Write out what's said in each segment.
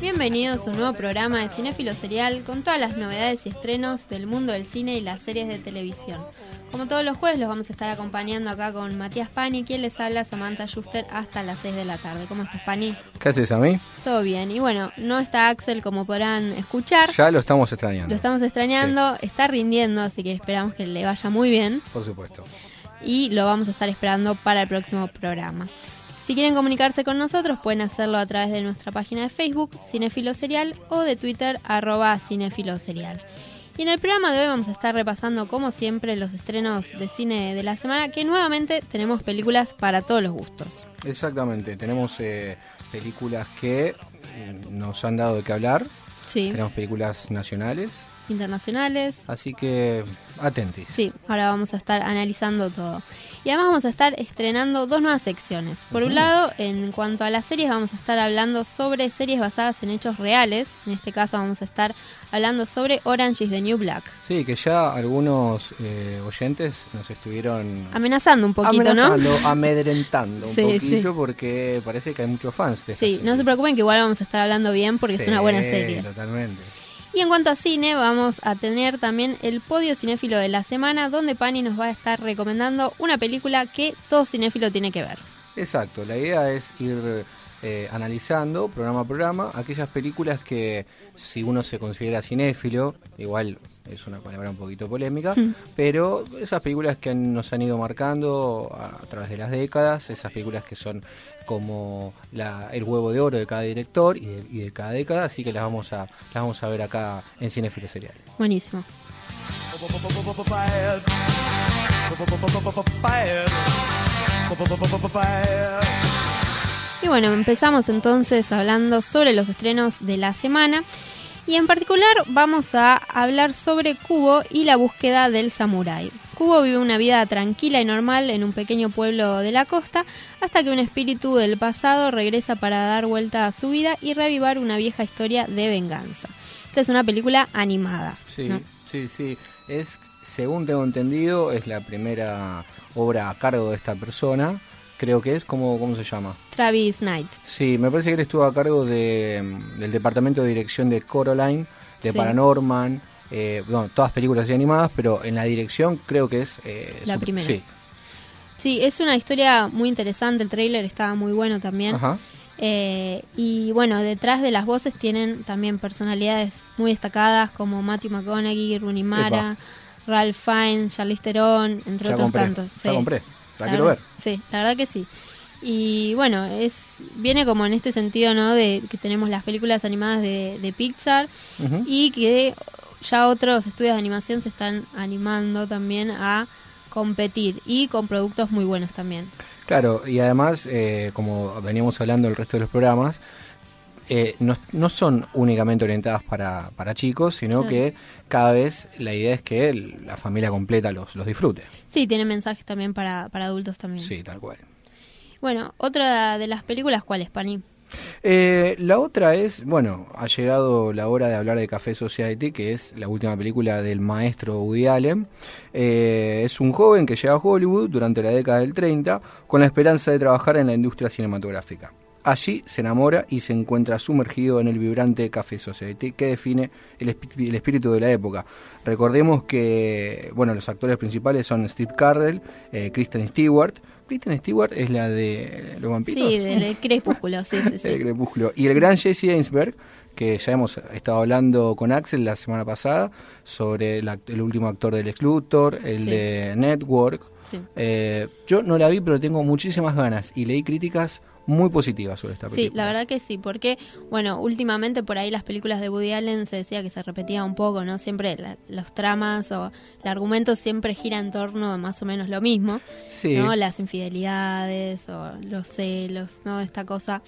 Bienvenidos a un nuevo programa de Cinéfilo Serial con todas las novedades y estrenos del mundo del cine y las series de televisión. Como todos los jueves los vamos a estar acompañando acá con Matías Pani, quien les habla Samantha Schuster hasta las 6 de la tarde. ¿Cómo estás, Pani? ¿Qué haces a mí? Todo bien. Y bueno, no está Axel como podrán escuchar. Ya lo estamos extrañando. Lo estamos extrañando, está rindiendo, así que esperamos que le vaya muy bien. Por supuesto. y lo vamos a estar esperando para el próximo programa. Si quieren comunicarse con nosotros pueden hacerlo a través de nuestra página de Facebook, Cinefilo Serial, o de Twitter, arroba Cinefilo Serial. Y en el programa de hoy vamos a estar repasando, como siempre, los estrenos de cine de la semana, que nuevamente tenemos películas para todos los gustos. Exactamente. Tenemos eh, películas que mm, nos han dado de qué hablar. Sí, Tenemos películas nacionales. Internacionales. Así que atentis. Sí, ahora vamos a estar analizando todo. Y además vamos a estar estrenando dos nuevas secciones. Por un lado, en cuanto a las series, vamos a estar hablando sobre series basadas en hechos reales. En este caso vamos a estar hablando sobre Orange is the New Black. Sí, que ya algunos eh, oyentes nos estuvieron Amenazando un poquito, amenazando, ¿no? amedrentando un Sí, poquito sí. porque parece que hay muchos fans de Sí, no serie. se preocupen que igual vamos a estar hablando bien porque es una buena serie. Totalmente. Y en cuanto a cine, vamos a tener también el podio cinéfilo de la semana, donde Pani nos va a estar recomendando una película que todo cinéfilo tiene que ver. Exacto, la idea es ir eh, analizando programa a programa aquellas películas que si uno se considera cinéfilo, igual es una palabra un poquito polémica, pero esas películas que nos han ido marcando a, a través de las décadas, esas películas que son como el huevo de oro de cada director y de, y de cada década, así que las vamos a las vamos a ver acá en Cinefilo Serial. Buenísimo. Y bueno, empezamos entonces hablando sobre los estrenos de la semana. Y en particular vamos a hablar sobre Kubo y la búsqueda del samurái. Kubo vive una vida tranquila y normal en un pequeño pueblo de la costa hasta que un espíritu del pasado regresa para dar vuelta a su vida y reavivar una vieja historia de venganza. Esta es una película animada. Sí, ¿no? sí, sí. Es, según tengo entendido, es la primera obra a cargo de esta persona. Creo que es, ¿cómo, cómo se llama? Travis Knight. Sí, me parece que él estuvo a cargo de, mm, del departamento de dirección de Coraline, de Sí. Paranorman, eh, bueno, todas películas así animadas, pero en la dirección creo que es... eh, La primera. Sí, Sí, es una historia muy interesante. El tráiler estaba muy bueno también. ajá. Eh, y bueno, detrás de las voces tienen también personalidades muy destacadas como Matthew McConaughey, Rooney Mara, Ralph Fiennes, Charlize Theron, entre Ya otros compré, tantos. ya Sí. compré, la, La quiero ver. verdad- Sí, la verdad que sí. Y bueno, es viene como en este sentido, ¿no? De que tenemos las películas animadas de, de Pixar y que ya otros estudios de animación se están animando también a competir y con productos muy buenos también. Claro, y además, eh, como veníamos hablando el resto de los programas, eh, no, no son únicamente orientadas para, para chicos, sino que cada vez la idea es que el- la familia completa los, los disfrute. Sí, tiene mensajes también para, para adultos también. Sí, tal cual. Bueno, otra de las películas, ¿cuál es, Pani? Eh, la otra es, bueno, ha llegado la hora de hablar de Café Society, que es la última película del maestro Woody Allen. Eh, es un joven que llega a Hollywood durante la década del 30 con la esperanza de trabajar en la industria cinematográfica. Allí se enamora y se encuentra sumergido en el vibrante Café Society que define el, espíritu de la época. Recordemos que bueno, los actores principales son Steve Carell, eh, Kristen Stewart. Kristen Stewart es la de los vampiros. Sí, del Crepúsculo, sí, sí, sí. el Crepúsculo. Y el gran Jesse Einsberg, que ya hemos estado hablando con Axel la semana pasada sobre el, act- el último actor del Ex Luthor, el Sí. de Network. Sí. Eh, yo no la vi, pero tengo muchísimas ganas y leí críticas muy positivas sobre esta película. Sí, la verdad que sí, porque, bueno, últimamente por ahí las películas de Woody Allen se decía que se repetía un poco, ¿no? Siempre la- los tramas o el argumento siempre gira en torno a más o menos lo mismo, Sí. ¿no? Las infidelidades o los celos, ¿no? Esta cosa.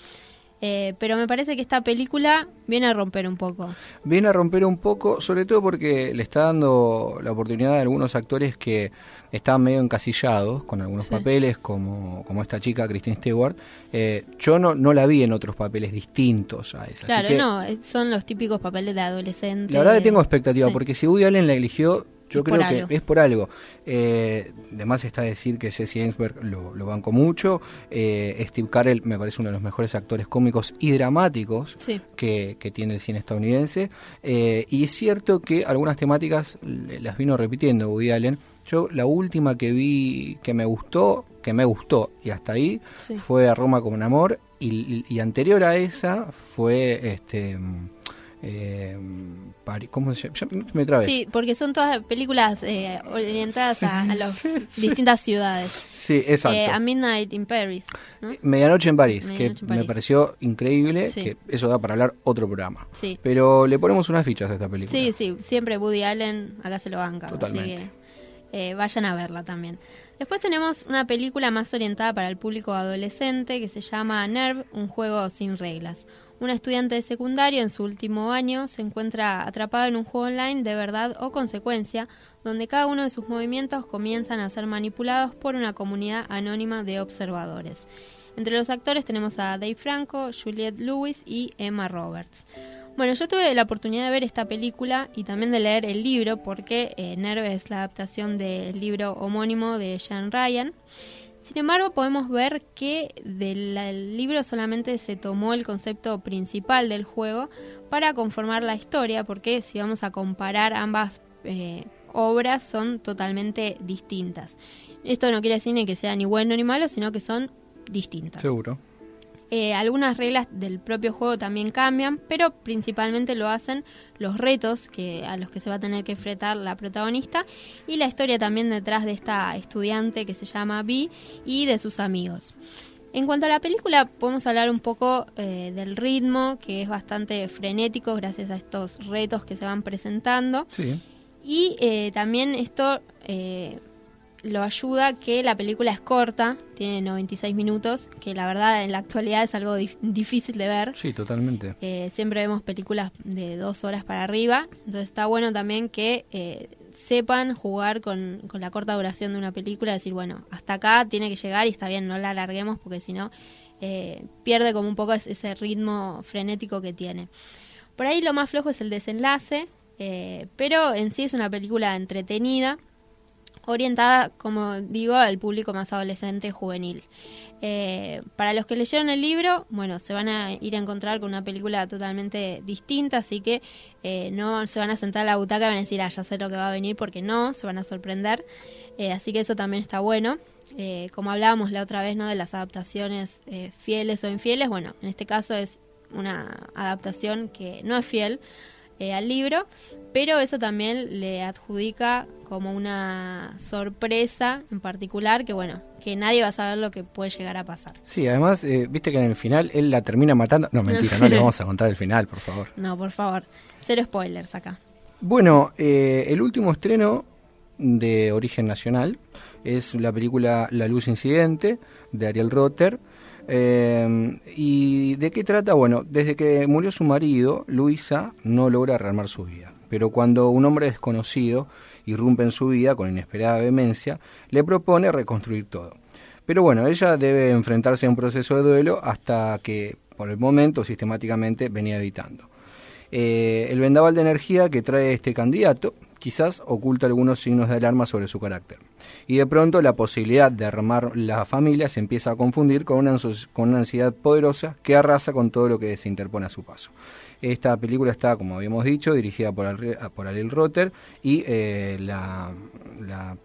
Eh, pero me parece que esta película viene a romper un poco. Viene a romper un poco, sobre todo porque le está dando la oportunidad a algunos actores que estaban medio encasillados con algunos Sí. papeles, como, como esta chica, Christine Stewart. Eh, yo no, no la vi en otros papeles distintos a esa. Claro, que no, eh, son los típicos papeles de adolescente. La verdad que tengo expectativa, Sí. porque si Woody Allen la eligió, yo Es creo que algo. es por algo. Eh, además está decir que Jesse Einsberg lo, lo banco mucho. Eh, Steve Carell me parece uno de los mejores actores cómicos y dramáticos Sí. que, que tiene el cine estadounidense. Eh, y es cierto que algunas temáticas las vino repitiendo Woody Allen. Yo la última que vi que me gustó, que me gustó y hasta ahí, Sí. fue A Roma como un amor. Y, y anterior a esa fue este... eh, ¿Cómo se llama? Ya me trabé. Sí, porque son todas películas eh, orientadas a, a las distintas ciudades. Sí, exacto. Eh, a Midnight in Paris, ¿no? Medianoche en París, Medianoche que en me pareció increíble, que eso da para hablar otro programa. Sí. Pero le ponemos unas fichas a esta película. Sí, sí, siempre Woody Allen acá se lo banca. Totalmente. Así que eh, vayan a verla también. Después tenemos una película más orientada para el público adolescente que se llama Nerve, un juego sin reglas. Una estudiante de secundario en su último año se encuentra atrapada en un juego online de verdad o consecuencia, donde cada uno de sus movimientos comienzan a ser manipulados por una comunidad anónima de observadores. Entre los actores tenemos a Dave Franco, Juliette Lewis y Emma Roberts. Bueno, yo tuve la oportunidad de ver esta película y también de leer el libro porque eh, Nerve es la adaptación del libro homónimo de Jean Ryan. Sin embargo, podemos ver que del el libro solamente se tomó el concepto principal del juego para conformar la historia, porque si vamos a comparar ambas eh, obras son totalmente distintas. Esto no quiere decir ni que sea ni bueno ni malo, sino que son distintas. Seguro. Eh, algunas reglas del propio juego también cambian, pero principalmente lo hacen los retos que, a los que se va a tener que enfrentar la protagonista y la historia también detrás de esta estudiante que se llama Vi y de sus amigos. En cuanto a la película, podemos hablar un poco eh, del ritmo, que es bastante frenético gracias a estos retos que se van presentando. Sí. Y eh, también esto lo ayuda que la película es corta, tiene 96 minutos, que la verdad en la actualidad es algo dif- difícil de ver. Sí, totalmente. Eh, siempre vemos películas de dos horas para arriba, entonces está bueno también que eh, sepan jugar con, con la corta duración de una película, decir, bueno, hasta acá tiene que llegar y está bien, no la alarguemos porque si no eh, pierde como un poco es- ese ritmo frenético que tiene. Por ahí lo más flojo es el desenlace, eh, pero en sí es una película entretenida, orientada, como digo, al público más adolescente juvenil. Eh, para los que leyeron el libro, bueno, se van a ir a encontrar con una película totalmente distinta, así que eh, no se van a sentar a la butaca y van a decir, ah, ya sé lo que va a venir, porque no, se van a sorprender. Eh, así que eso también está bueno. Como hablábamos la otra vez, ¿no? De las adaptaciones fieles o infieles, bueno, en este caso es una adaptación que no es fiel eh, al libro, pero eso también le adjudica como una sorpresa en particular que bueno, que nadie va a saber lo que puede llegar a pasar. Sí, además, eh, viste que en el final él la termina matando. No, mentira, no le vamos a contar el final, por favor. No, por favor, cero spoilers acá. Bueno, eh, el último estreno de origen nacional es la película La Luz Incidente de Ariel Rotter. Eh, ¿Y de qué trata? Bueno, desde que murió su marido, Luisa no logra rearmar su vida. Pero cuando un hombre desconocido irrumpe en su vida con inesperada vehemencia, le propone reconstruir todo. Pero bueno, ella debe enfrentarse a un proceso de duelo hasta que, por el momento, sistemáticamente venía evitando. Eh, el vendaval de energía que trae este candidato, quizás oculta algunos signos de alarma sobre su carácter. Y de pronto la posibilidad de armar la familia se empieza a confundir con una, con una ansiedad poderosa que arrasa con todo lo que se interpone a su paso. Esta película está, como habíamos dicho, dirigida por, por Ariel Rotter y eh, la,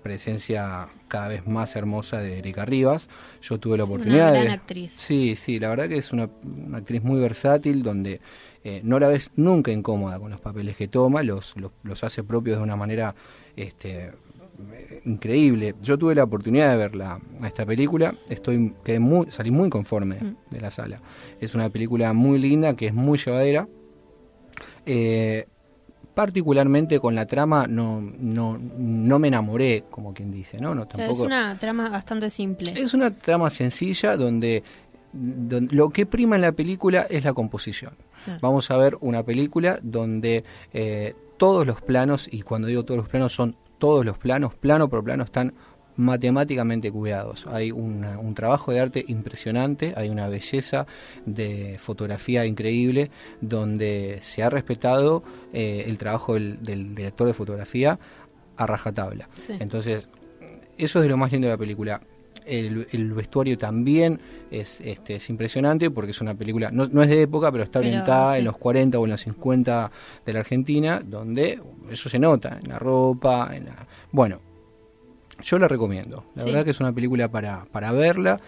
presencia cada vez más hermosa de Erika Rivas. Yo tuve la oportunidad una gran de... actriz. Sí, sí, la verdad que es una, actriz muy versátil donde eh, no la ves nunca incómoda con los papeles que toma, los, los, hace propios de una manera este, increíble. Yo tuve la oportunidad de verla a esta película, estoy quedé muy, salí muy conforme mm. de la sala. Es una película muy linda, que es muy llevadera, eh, particularmente con la trama no, no, no me enamoré, como quien dice, ¿no? no tampoco... Es una trama bastante simple. Es una trama sencilla donde, lo que prima en la película es la composición. Vamos a ver una película donde eh, todos los planos, y cuando digo todos los planos son todos los planos, plano por plano, están matemáticamente cuidados. Hay un trabajo de arte impresionante, hay una belleza de fotografía increíble donde se ha respetado eh, el trabajo del, director de fotografía a rajatabla. Entonces, eso es de lo más lindo de la película. El, vestuario también es, este, es impresionante porque es una película, no, es de época, pero está orientada en los 40 o en los 50 de la Argentina, donde eso se nota, en la ropa, en la... Bueno, yo la recomiendo. La verdad que es una película para, para verla.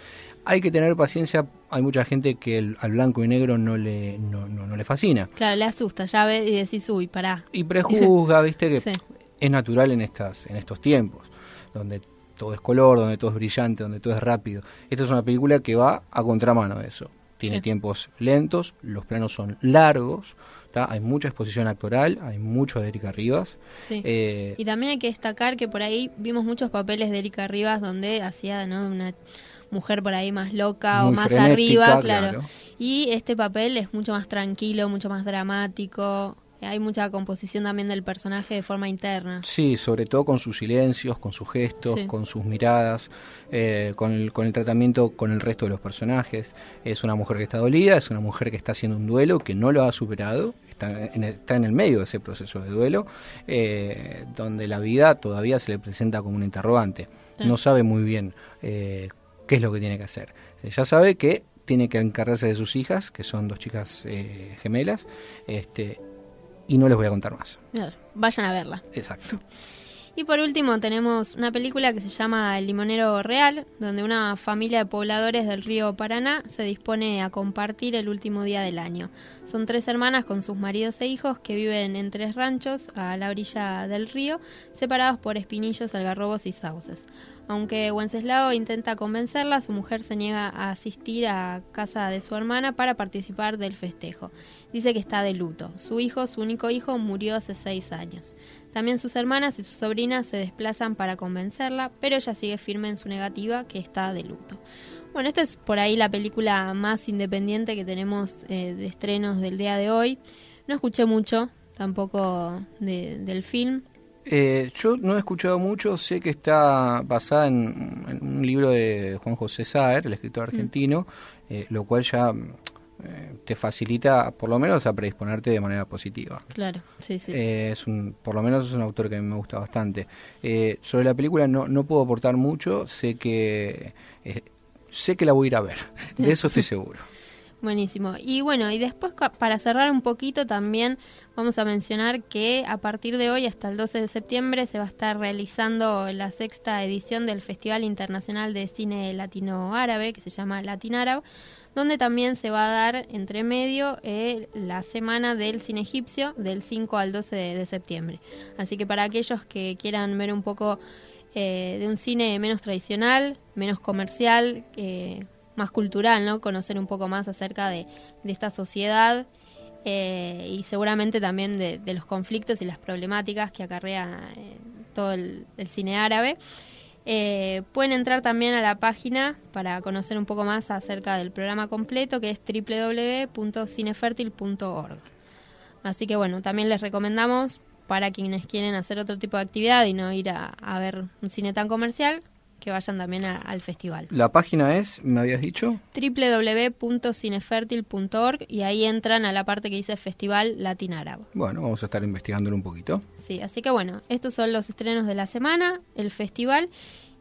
Hay que tener paciencia. Hay mucha gente que el, al blanco y negro no le, no, no, le fascina. Claro, le asusta. Ya ve y decís, uy, pará. Y prejuzga, viste, que es natural en, estas, en estos tiempos, donde todo es color, donde todo es brillante, donde todo es rápido. Esta es una película que va a contramano de eso. Tiene tiempos lentos, los planos son largos, hay mucha exposición actoral, hay mucho de Erika Rivas. Eh, y también hay que destacar que por ahí vimos muchos papeles de Erika Rivas donde hacía ¿no? una mujer por ahí más loca o más arriba, claro. Y este papel es mucho más tranquilo, mucho más dramático. Hay mucha composición también del personaje de forma interna. Sí, sobre todo con sus silencios, con sus gestos, con sus miradas, eh, con, el, con el tratamiento con el resto de los personajes. Es una mujer que está dolida, es una mujer que está haciendo un duelo, que no lo ha superado, está en el, está en el medio de ese proceso de duelo, eh, donde la vida todavía se le presenta como un interrogante. No sabe muy bien eh, qué es lo que tiene que hacer. Ya sabe que tiene que encargarse de sus hijas, que son dos chicas gemelas, este, y no les voy a contar más. Vayan a verla. Exacto. Y por último tenemos una película que se llama El Limonero Real, donde una familia de pobladores del río Paraná se dispone a compartir el último día del año. Son tres hermanas con sus maridos e hijos que viven en tres ranchos a la orilla del río, separados por espinillos, algarrobos y sauces. Aunque Wenceslao intenta convencerla, su mujer se niega a asistir a casa de su hermana para participar del festejo. Dice que está de luto. Su hijo, su único hijo, murió hace seis años. También sus hermanas y sus sobrinas se desplazan para convencerla, pero ella sigue firme en su negativa que está de luto. Bueno, esta es por ahí la película más independiente que tenemos eh, de estrenos del día de hoy. No escuché mucho tampoco del film. Eh, yo no he escuchado mucho, sé que está basada en, un libro de Juan José Saer, el escritor mm. argentino, eh, lo cual ya eh, te facilita por lo menos a predisponerte de manera positiva. Claro, sí, sí. es un, por lo menos es un autor que me gusta bastante. sobre la película no, no puedo aportar mucho, sé que sé que la voy a ir a ver, de eso estoy seguro. Buenísimo. Y bueno, y después para cerrar un poquito también vamos a mencionar que a partir de hoy hasta el 12 de septiembre se va a estar realizando la sexta edición del Festival Internacional de Cine Latino Árabe, que se llama Latin Arab, donde también se va a dar entre medio eh, la semana del cine egipcio del 5 al 12 de, septiembre. Así que para aquellos que quieran ver un poco eh, de un cine menos tradicional, menos comercial, eh, más cultural, ¿no? Conocer un poco más acerca de, esta sociedad eh, y seguramente también de, los conflictos y las problemáticas que acarrea eh, todo el, cine árabe. Eh, pueden entrar también a la página para conocer un poco más acerca del programa completo que es www.cinefertil.org. Así que bueno, también les recomendamos para quienes quieren hacer otro tipo de actividad y no ir a ver un cine tan comercial, que vayan también a- al festival. La página es, me habías dicho, www.cinefertil.org y ahí entran a la parte que dice Festival Latin Árabe. bueno, vamos a estar investigándolo un poquito. Sí, así que bueno, estos son los estrenos de la semana, el festival,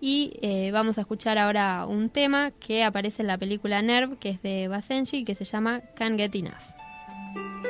y eh, vamos a escuchar ahora un tema que aparece en la película Nerve, que es de Basenji, que se llama Can't Get Enough.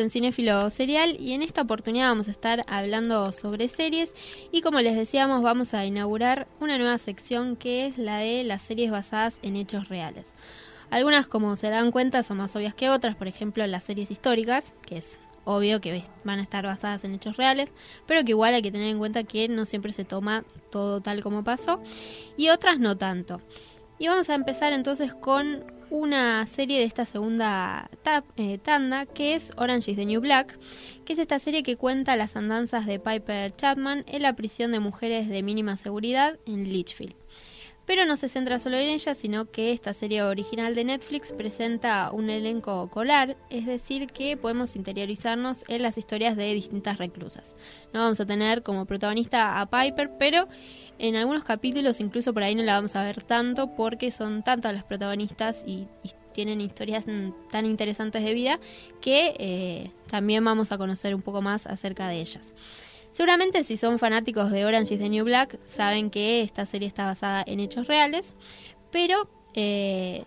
en Cinéfilo Serial y en esta oportunidad vamos a estar hablando sobre series y como les decíamos vamos a inaugurar una nueva sección que es la de las series basadas en hechos reales. Algunas como se dan cuenta son más obvias que otras, por ejemplo las series históricas, que es obvio que van a estar basadas en hechos reales, pero que igual hay que tener en cuenta que no siempre se toma todo tal como pasó y otras no tanto. Y vamos a empezar entonces con una serie de esta segunda eh, tanda que es Orange is the New Black, que es esta serie que cuenta las andanzas de Piper Chapman en la prisión de mujeres de mínima seguridad en Litchfield. Pero no se centra solo en ella, sino que esta serie original de Netflix presenta un elenco colar, es decir, que podemos interiorizarnos en las historias de distintas reclusas. No vamos a tener como protagonista a Piper, pero en algunos capítulos incluso por ahí no la vamos a ver tanto porque son tantas las protagonistas y, tienen historias tan interesantes de vida que eh, también vamos a conocer un poco más acerca de ellas. Seguramente si son fanáticos de Orange is the New Black saben que esta serie está basada en hechos reales, pero eh,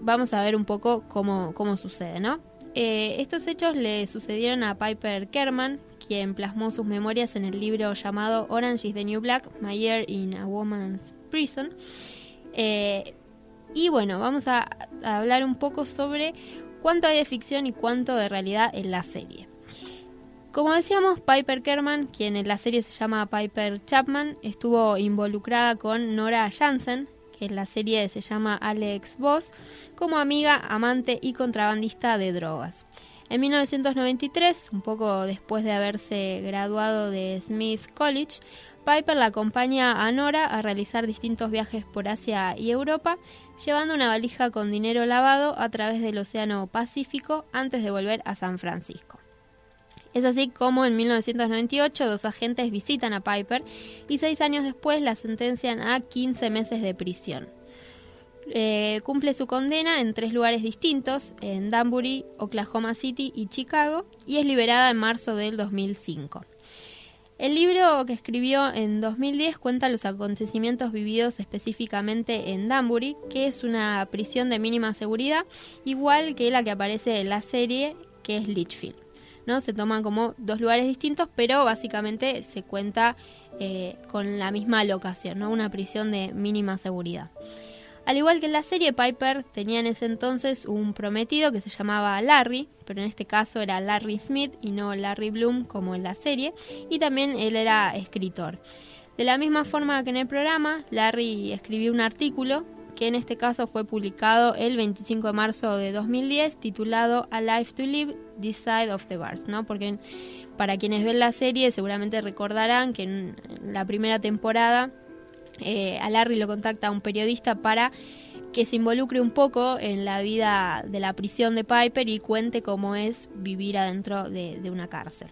vamos a ver un poco cómo, cómo sucede, ¿no? Eh, estos hechos le sucedieron a Piper Kerman, quien plasmó sus memorias en el libro llamado Orange is the New Black, My Year in a Woman's Prison. Eh, y bueno, vamos a, a hablar un poco sobre cuánto hay de ficción y cuánto de realidad en la serie. Como decíamos, Piper Kerman, quien en la serie se llama Piper Chapman, estuvo involucrada con Nora Jansen, que en la serie se llama Alex Voss, como amiga, amante y contrabandista de drogas. En 1993, un poco después de haberse graduado de Smith College, Piper la acompaña a Nora a realizar distintos viajes por Asia y Europa, llevando una valija con dinero lavado a través del Océano Pacífico antes de volver a San Francisco. Es así como en 1998 dos agentes visitan a Piper y seis años después la sentencian a 15 meses de prisión. Eh, cumple su condena en tres lugares distintos, en Danbury, Oklahoma City y Chicago, y es liberada en marzo del 2005. El libro que escribió en 2010 cuenta los acontecimientos vividos específicamente en Danbury, que es una prisión de mínima seguridad, igual que la que aparece en la serie, que es Litchfield. ¿no? Se toman como dos lugares distintos, pero básicamente se cuenta eh, con la misma locación, ¿no? una prisión de mínima seguridad. Al igual que en la serie, Piper tenía en ese entonces un prometido que se llamaba Larry, pero en este caso era Larry Smith y no Larry Bloom como en la serie, y también él era escritor. De la misma forma que en el programa, Larry escribió un artículo que en este caso fue publicado el 25 de marzo de 2010 titulado A Life to Live, This Side of the Bars, ¿no? Porque para quienes ven la serie seguramente recordarán que en la primera temporada eh, a Larry lo contacta un periodista para que se involucre un poco en la vida de la prisión de Piper y cuente cómo es vivir adentro de, una cárcel.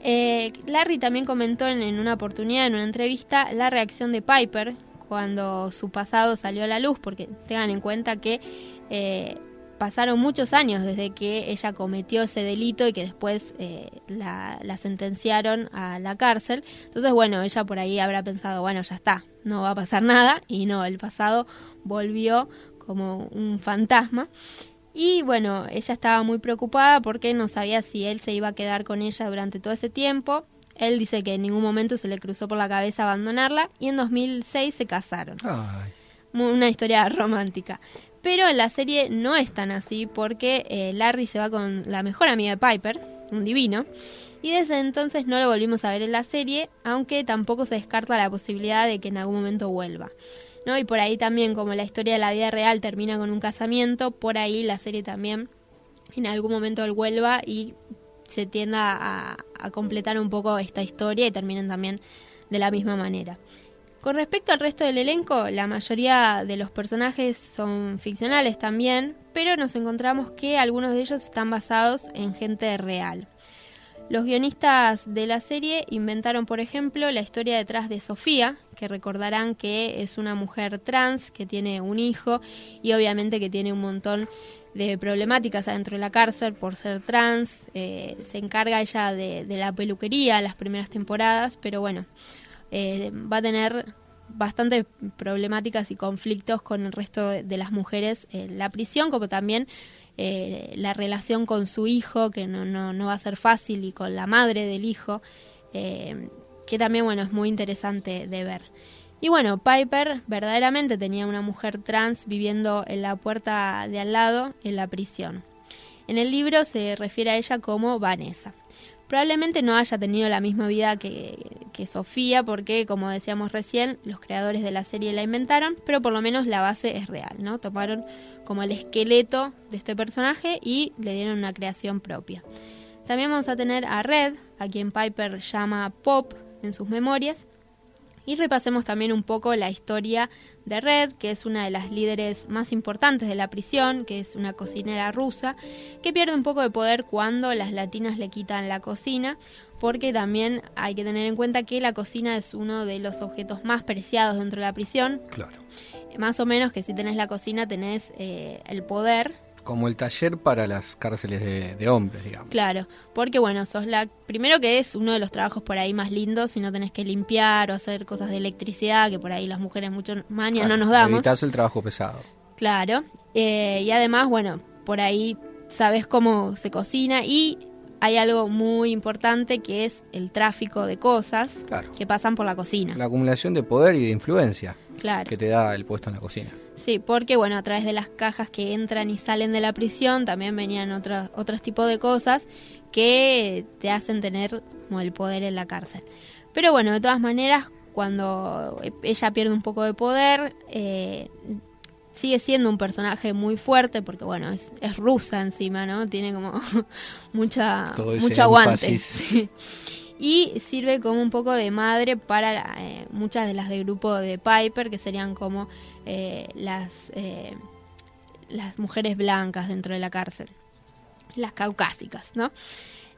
Eh, Larry también comentó en, en una oportunidad, en una entrevista, la reacción de Piper cuando su pasado salió a la luz, porque tengan en cuenta que eh, pasaron muchos años desde que ella cometió ese delito y que después eh, la, la sentenciaron a la cárcel. Entonces, bueno, ella por ahí habrá pensado, bueno, ya está, no va a pasar nada. Y no, el pasado volvió como un fantasma. Y bueno, ella estaba muy preocupada porque no sabía si él se iba a quedar con ella durante todo ese tiempo. Él dice que en ningún momento se le cruzó por la cabeza abandonarla y en 2006 se casaron. Ay, Una historia romántica. Pero en la serie no es tan así porque eh, Larry se va con la mejor amiga de Piper, un divino, y desde entonces no lo volvimos a ver en la serie, aunque tampoco se descarta la posibilidad de que en algún momento vuelva. ¿no? Y por ahí también, como la historia de la vida real termina con un casamiento, por ahí la serie también en algún momento él vuelva y se tienda a, a completar un poco esta historia y terminen también de la misma manera. Con respecto al resto del elenco, la mayoría de los personajes son ficcionales también, pero nos encontramos que algunos de ellos están basados en gente real. Los guionistas de la serie inventaron, por ejemplo, la historia detrás de Sofía, que recordarán que es una mujer trans que tiene un hijo y obviamente que tiene un montón de problemáticas adentro de la cárcel por ser trans. Eh, se encarga ella de, de la peluquería en las primeras temporadas, pero bueno, eh, va a tener bastantes problemáticas y conflictos con el resto de, las mujeres en la prisión, como también eh, la relación con su hijo, que no, no, no va a ser fácil, y con la madre del hijo, eh, que también, bueno, es muy interesante de ver. Y bueno, Piper verdaderamente tenía una mujer trans viviendo en la puerta de al lado, en la prisión. En el libro se refiere a ella como Vanessa. Probablemente no haya tenido la misma vida que, que Sofía, porque, como decíamos recién, los creadores de la serie la inventaron, pero por lo menos la base es real, ¿no? Tomaron como el esqueleto de este personaje y le dieron una creación propia. También vamos a tener a Red, a quien Piper llama Pop en sus memorias, y repasemos también un poco la historia de Red, que es una de las líderes más importantes de la prisión, que es una cocinera rusa, que pierde un poco de poder cuando las latinas le quitan la cocina, porque también hay que tener en cuenta que la cocina es uno de los objetos más preciados dentro de la prisión. Claro. Más o menos que si tenés la cocina tenés eh, el poder Como el taller para las cárceles de, de hombres, digamos. Claro, porque bueno, sos la primero que es uno de los trabajos por ahí más lindos, si no tenés que limpiar o hacer cosas de electricidad, que por ahí las mujeres mucho maña no Claro, nos damos. Evitas el trabajo pesado. Claro, eh, y además, bueno, por ahí sabes cómo se cocina y hay algo muy importante que es el tráfico de cosas Claro. que pasan por la cocina. La acumulación de poder y de influencia Claro. que te da el puesto en la cocina. Sí, porque bueno, a través de las cajas que entran y salen de la prisión también venían otros otros tipos de cosas que te hacen tener como el poder en la cárcel. Pero bueno, de todas maneras, cuando ella pierde un poco de poder, eh, sigue siendo un personaje muy fuerte porque bueno, es, es rusa encima, ¿no? Tiene como mucha mucho aguante. sí. Y sirve como un poco de madre para eh, muchas de las del grupo de Piper, que serían como eh, las, eh, las mujeres blancas dentro de la cárcel, las caucásicas, ¿no?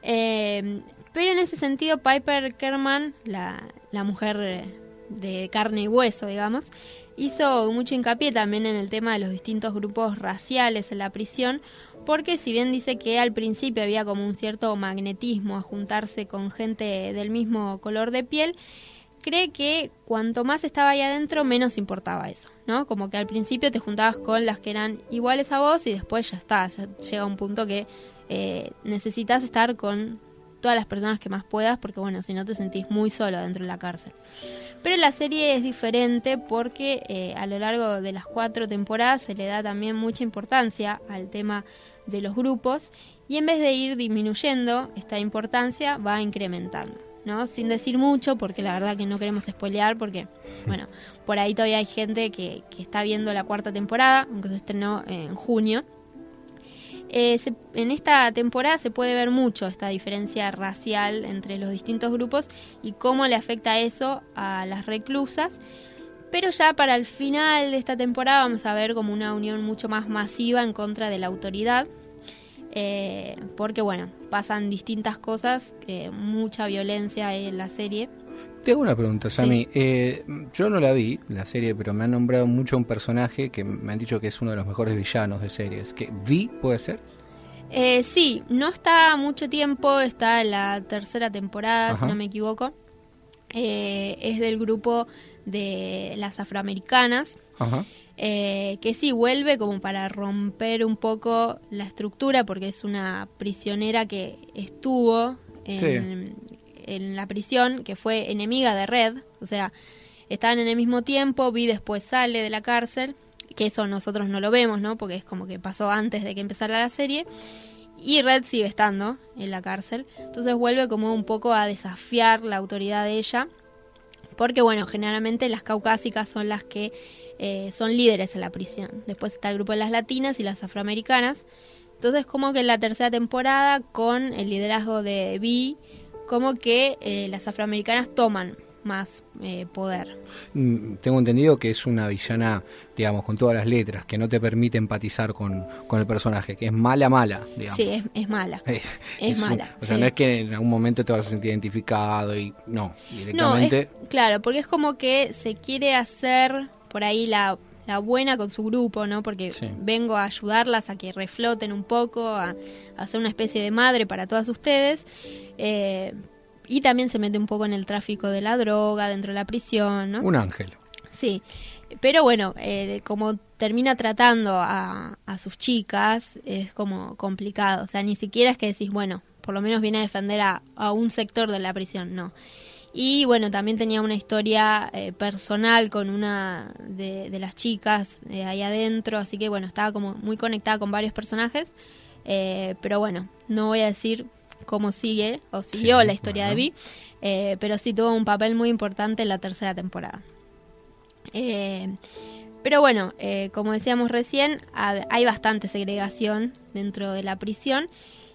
Eh, pero en ese sentido, Piper Kerman, la, la mujer eh, de carne y hueso, digamos, hizo mucho hincapié también en el tema de los distintos grupos raciales en la prisión, porque si bien dice que al principio había como un cierto magnetismo a juntarse con gente del mismo color de piel, cree que cuanto más estaba ahí adentro, menos importaba eso, ¿no? Como que al principio te juntabas con las que eran iguales a vos y después ya está, ya llega un punto que eh, necesitas estar con todas las personas que más puedas, porque bueno, si no te sentís muy solo dentro de la cárcel. Pero la serie es diferente porque eh, a lo largo de las cuatro temporadas se le da también mucha importancia al tema de los grupos y en vez de ir disminuyendo esta importancia va incrementando. ¿no? Sin decir mucho, porque la verdad que no queremos spoilear, porque, bueno, por ahí todavía hay gente que, que está viendo la cuarta temporada, aunque se estrenó en junio. Eh, se- en esta temporada se puede ver mucho esta diferencia racial entre los distintos grupos y cómo le afecta eso a las reclusas. Pero ya para el final de esta temporada vamos a ver como una unión mucho más masiva en contra de la autoridad. Eh, porque bueno, pasan distintas cosas, que mucha violencia en la serie. Te hago una pregunta, Sami. Eh, yo no la vi, la serie, pero me han nombrado mucho un personaje que me han dicho que es uno de los mejores villanos de series. ¿Que vi puede ser? Eh, sí, no está mucho tiempo, está en la tercera temporada, Ajá. si no me equivoco. Eh, es del grupo de las afroamericanas, Ajá. eh, que sí vuelve como para romper un poco la estructura, porque es una prisionera que estuvo en, en la prisión, que fue enemiga de Red, o sea, estaban en el mismo tiempo, Vi después sale de la cárcel, que eso nosotros no lo vemos, ¿no? Porque es como que pasó antes de que empezara la serie. Y Red sigue estando en la cárcel. Entonces vuelve como un poco a desafiar la autoridad de ella. Porque bueno, generalmente las caucásicas son las que eh, son líderes en la prisión. Después está el grupo de las latinas y las afroamericanas. Entonces como que en la tercera temporada, con el liderazgo de Vi, como que eh, las afroamericanas toman más eh, poder. Mm, Tengo entendido que es una villana, digamos, con todas las letras, que no te permite empatizar con, con el personaje, que es mala, mala, digamos. Sí, es, es mala. Es un- mala, o sea, sí. no es que en algún momento te vas a sentir identificado y no, No, directamente. es, claro, porque es como que se quiere hacer por ahí la, la buena con su grupo, ¿no? Porque Sí. vengo a ayudarlas a que refloten un poco, a, a ser una especie de madre para todas ustedes. eh, y también se mete un poco en el tráfico de la droga dentro de la prisión, ¿no? Un ángel. Sí, pero bueno, eh, como termina tratando a, a sus chicas es como complicado. O sea, ni siquiera es que decís, bueno, por lo menos viene a defender a, a un sector de la prisión, no. Y bueno, también tenía una historia eh, personal con una de, de las chicas eh, ahí adentro, así que bueno, estaba como muy conectada con varios personajes. Eh, pero bueno, no voy a decir cómo sigue o siguió Sí, la historia bueno. de Vi, eh, pero sí tuvo un papel muy importante en la tercera temporada. Eh, pero bueno, como decíamos recién, ha- hay bastante segregación dentro de la prisión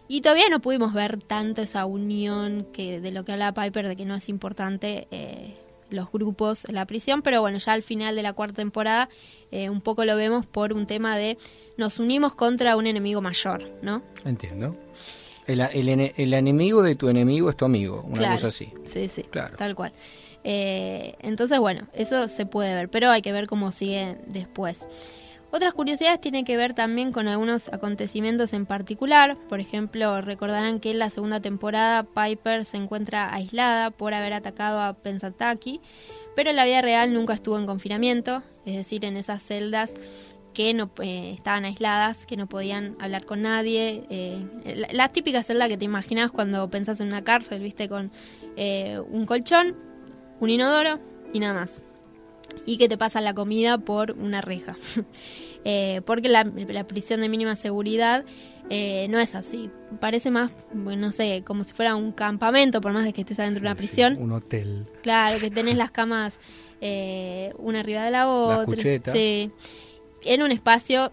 y todavía no pudimos ver tanto esa unión que de lo que hablaba Piper de que no es importante eh, los grupos en la prisión, pero bueno, ya al final de la cuarta temporada eh, un poco lo vemos por un tema de nos unimos contra un enemigo mayor, ¿no? Entiendo. El, el el enemigo de tu enemigo es tu amigo, una Claro. cosa así. Sí, sí, Claro. tal cual. Eh, entonces, bueno, eso se puede ver, pero hay que ver cómo sigue después. Otras curiosidades tienen que ver también con algunos acontecimientos en particular. Por ejemplo, recordarán que en la segunda temporada Piper se encuentra aislada por haber atacado a Pensataki, pero en la vida real nunca estuvo en confinamiento, es decir, en esas celdas que no eh, estaban aisladas, que no podían hablar con nadie. eh, la, la típica celda que te imaginas cuando pensás en una cárcel, viste, con eh, un colchón, un inodoro y nada más. Y que te pasan la comida por una reja. Eh, porque la, la prisión de mínima seguridad eh, no es así. Parece más, no sé, como si fuera un campamento, por más de que estés adentro de una prisión. Un hotel. Claro, que tenés las camas eh, una arriba de la otra. cuchetas. Sí. En un espacio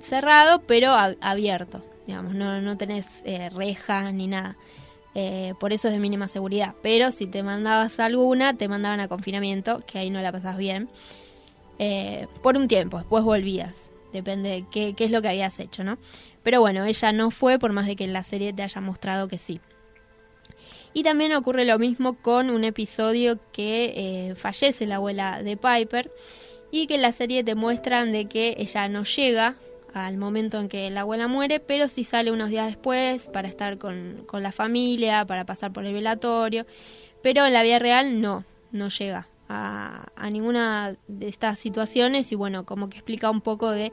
cerrado, pero ab- abierto. Digamos, no, no tenés eh, reja ni nada. Eh, por eso es de mínima seguridad. Pero si te mandabas alguna, te mandaban a confinamiento, que ahí no la pasas bien. Eh, por un tiempo, después volvías. Depende de qué, qué es lo que habías hecho, ¿no? Pero bueno, ella no fue, por más de que la serie te haya mostrado que sí. Y también ocurre lo mismo con un episodio que eh, fallece la abuela de Piper y que en la serie te muestran de que ella no llega al momento en que la abuela muere, pero sí sale unos días después para estar con, con la familia, para pasar por el velatorio, pero en la vida real no, no llega a, a ninguna de estas situaciones y bueno, como que explica un poco de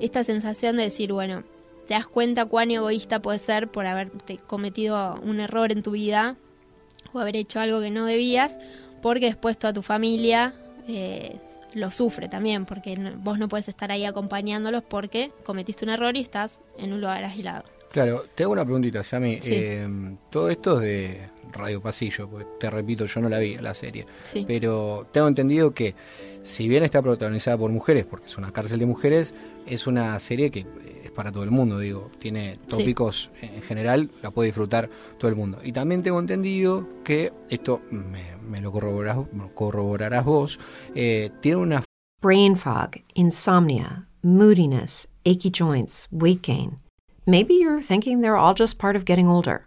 esta sensación de decir, bueno, te das cuenta cuán egoísta puedes ser por haberte cometido un error en tu vida o haber hecho algo que no debías, porque después toda tu familia eh, lo sufre también, porque vos no puedes estar ahí acompañándolos porque cometiste un error y estás en un lugar aislado. Claro, te hago una preguntita, Sammy. Sí. Eh, todo esto es de Radio Pasillo, porque te repito, yo no la vi la serie. Sí. Pero tengo entendido que, si bien está protagonizada por mujeres, porque es una cárcel de mujeres, es una serie que eh, es para todo el mundo, digo. Tiene tópicos en general, la puede disfrutar todo el mundo. Y también tengo entendido que, esto me, me lo corroborarás, corroborarás vos, eh, tiene una Brain fog, insomnia, moodiness, achy joints, weight gain. Maybe you're thinking they're all just part of getting older,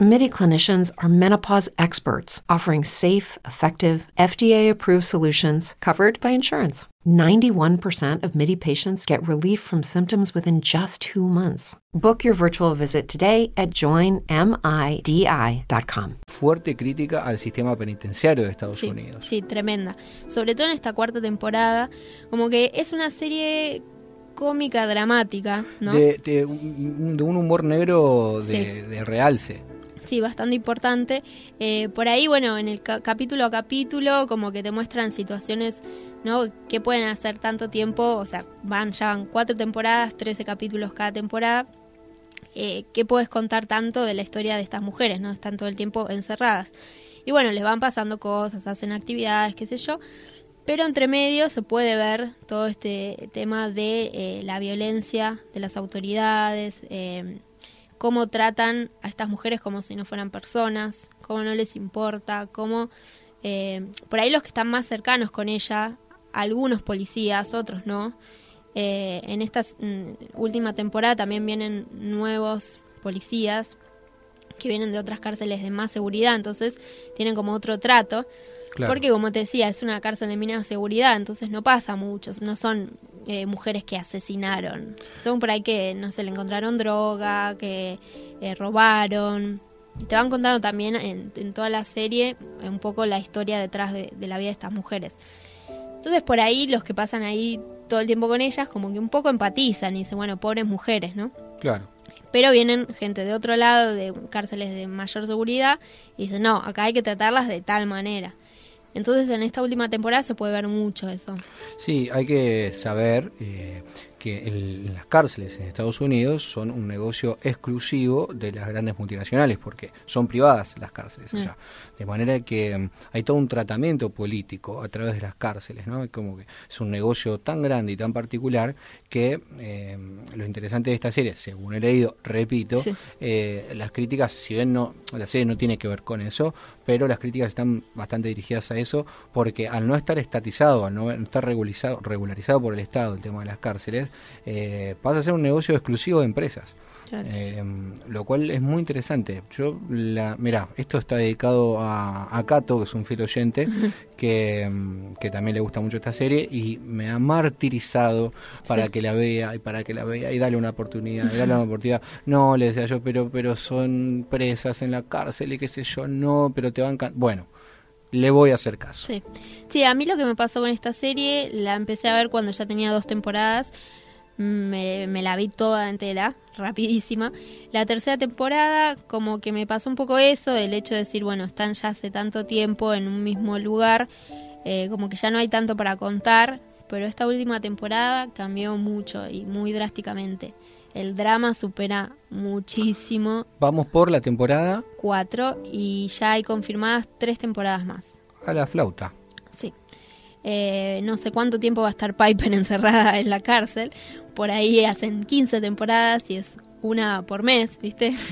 MIDI clinicians are menopause experts offering safe, effective, FDA approved solutions covered by insurance. 91% of MIDI patients get relief from symptoms within just two months. Book your virtual visit today at joinmidi.com. fuerte crítica al sistema penitenciario de Estados Sí, Unidos. sí, tremenda. Sobre todo en esta cuarta temporada, como que es una serie cómica dramática, ¿no? De, de un de un humor negro de, de realce. Sí, bastante importante. Eh, por ahí, bueno, en el ca- capítulo a capítulo, como que te muestran situaciones, ¿no? Que pueden hacer tanto tiempo, o sea, van, ya van cuatro temporadas, 13 capítulos cada temporada. Eh, ¿Qué puedes contar tanto de la historia de estas mujeres, ¿no? Están todo el tiempo encerradas. Y bueno, les van pasando cosas, hacen actividades, qué sé yo. Pero entre medio se puede ver todo este tema de eh, la violencia de las autoridades, eh, cómo tratan a estas mujeres como si no fueran personas, cómo no les importa, cómo eh, por ahí los que están más cercanos con ella, algunos policías, otros no. Eh, en esta mm, última temporada también vienen nuevos policías que vienen de otras cárceles de más seguridad, entonces tienen como otro trato. Claro. Porque como te decía, es una cárcel de mínima seguridad, entonces no pasa mucho, no son eh, mujeres que asesinaron, son por ahí que no se le encontraron droga, que eh, robaron. Te van contando también en, en toda la serie eh, un poco la historia detrás de, de la vida de estas mujeres. Entonces por ahí los que pasan ahí todo el tiempo con ellas como que un poco empatizan y dicen, bueno, pobres mujeres, ¿no? Claro. Pero vienen gente de otro lado, de cárceles de mayor seguridad, y dicen, no, acá hay que tratarlas de tal manera. Entonces en esta última temporada se puede ver mucho eso. Sí, hay que saber eh, que el- las cárceles en Estados Unidos son un negocio exclusivo de las grandes multinacionales, porque son privadas las cárceles allá. De manera que mm, hay todo un tratamiento político a través de las cárceles, ¿no? Es Como que es un negocio tan grande y tan particular que eh, lo interesante de esta serie, según he leído, repito, Sí. eh, las críticas, si bien no, la serie no tiene que ver con eso, pero las críticas están bastante dirigidas a eso, porque al no estar estatizado, al no estar regularizado, por el Estado el tema de las cárceles, eh, pasa a ser un negocio exclusivo de empresas. Claro. Eh, lo cual es muy interesante. Yo, la, mira, esto está dedicado a, a Cato, que es un fiel oyente, que, mm, que también le gusta mucho esta serie y me ha martirizado para Sí. que la vea y para que la vea y dale una oportunidad, y dale una oportunidad. No, le decía yo, pero, pero son presas en la cárcel y qué sé yo, no, pero te van... Bueno, le voy a hacer caso. Sí. sí, a mí lo que me pasó con esta serie, la empecé a ver cuando ya tenía dos temporadas, me, me la vi toda entera, rapidísima. La tercera temporada, como que me pasó un poco eso, el hecho de decir, bueno, están ya hace tanto tiempo en un mismo lugar, eh, como que ya no hay tanto para contar, pero esta última temporada cambió mucho y muy drásticamente. El drama supera muchísimo Vamos por la temporada cuatro y ya hay confirmadas tres temporadas más. a la flauta. Eh, no sé cuánto tiempo va a estar Piper encerrada en la cárcel. Por ahí hacen 15 temporadas y es una por mes, ¿viste?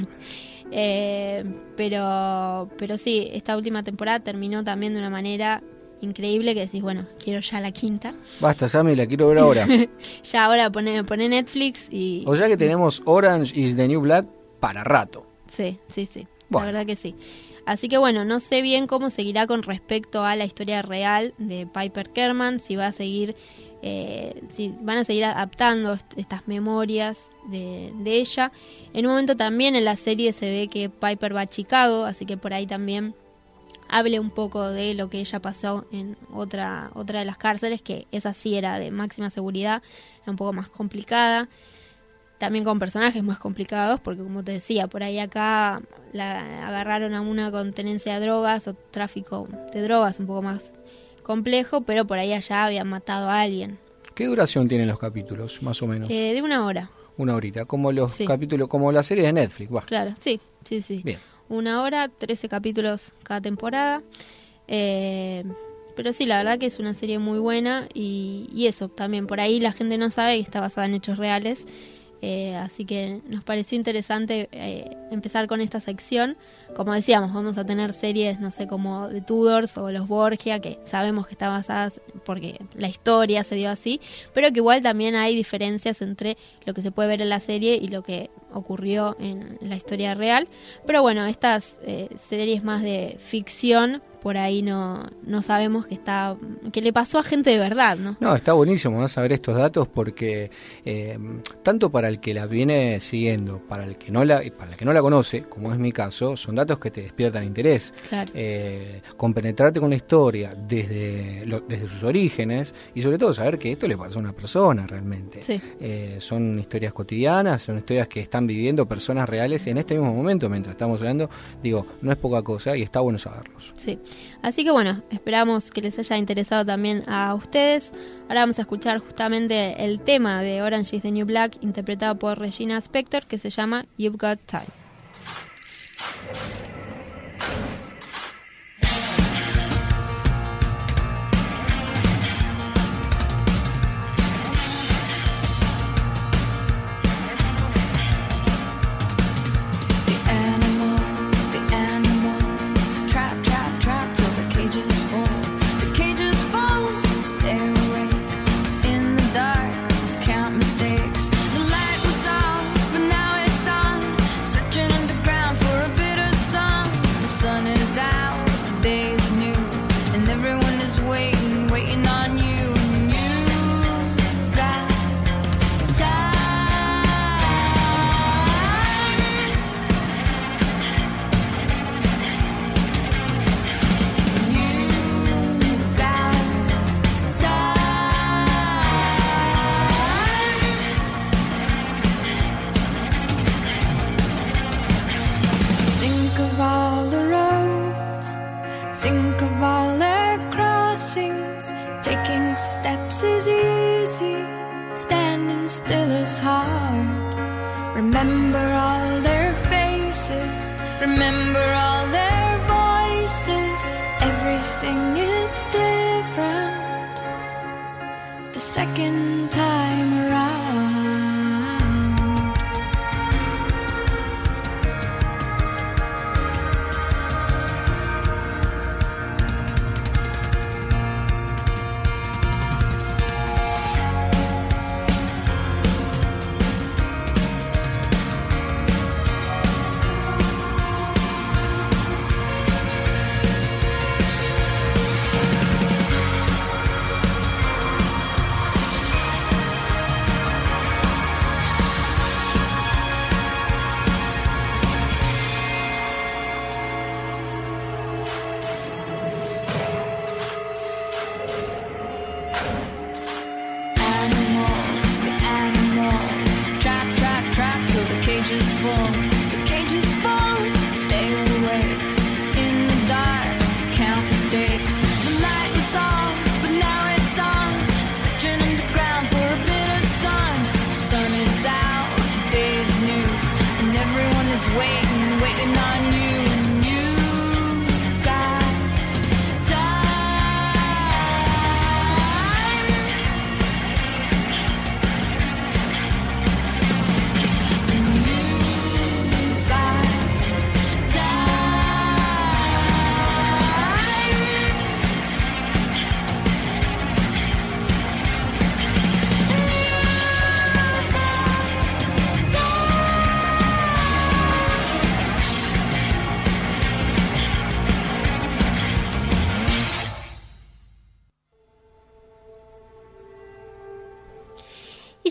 Eh, pero, pero sí, esta última temporada terminó también de una manera increíble que decís, bueno, quiero ya la quinta. Basta, Sammy, la quiero ver ahora. Ya ahora pone, pone Netflix y... O sea que tenemos Orange is the New Black para rato. Sí, sí, sí. Bueno. La verdad que sí. Así que bueno, no sé bien cómo seguirá con respecto a la historia real de Piper Kerman, si va a seguir, eh, si van a seguir adaptando est- estas memorias de, de ella. En un momento también en la serie se ve que Piper va a Chicago, así que por ahí también hable un poco de lo que ella pasó en otra, otra de las cárceles, que esa sí era de máxima seguridad, era un poco más complicada también con personajes más complicados, porque como te decía, por ahí acá la agarraron a una con tenencia de drogas o tráfico de drogas un poco más complejo, pero por ahí allá habían matado a alguien. ¿Qué duración tienen los capítulos, más o menos? Eh, de una hora, Una horita, como los Sí. capítulos, como la serie de Netflix. va. claro, sí, sí, sí. Bien. Una hora, 13 capítulos cada temporada. Eh, pero sí, la verdad que es una serie muy buena y, y eso, también por ahí la gente no sabe que está basada en hechos reales. Eh, así que nos pareció interesante eh, empezar con esta sección. Como decíamos, vamos a tener series, no sé, como The Tudors o Los Borgia, que sabemos que están basadas porque la historia se dio así, pero que igual también hay diferencias entre lo que se puede ver en la serie y lo que ocurrió en la historia real. Pero bueno, estas eh, series más de ficción, por ahí no, no sabemos que está que le pasó a gente de verdad, ¿no? No, está buenísimo ¿no? saber estos datos porque eh, tanto para el que la viene siguiendo, para el que no la, para el que no la conoce, como es mi caso, son datos que te despiertan interés. Claro. Eh, compenetrarte con la historia desde, lo- desde sus orígenes y sobre todo saber que esto le pasó a una persona realmente. Sí. Eh, son historias cotidianas, son historias que están viviendo personas reales en este mismo momento mientras estamos hablando. Digo, no es poca cosa y está bueno saberlos. Sí. Así que bueno, esperamos que les haya interesado también a ustedes. Ahora vamos a escuchar justamente el tema de Orange is the New Black interpretado por Regina Spector que se llama You've Got Time.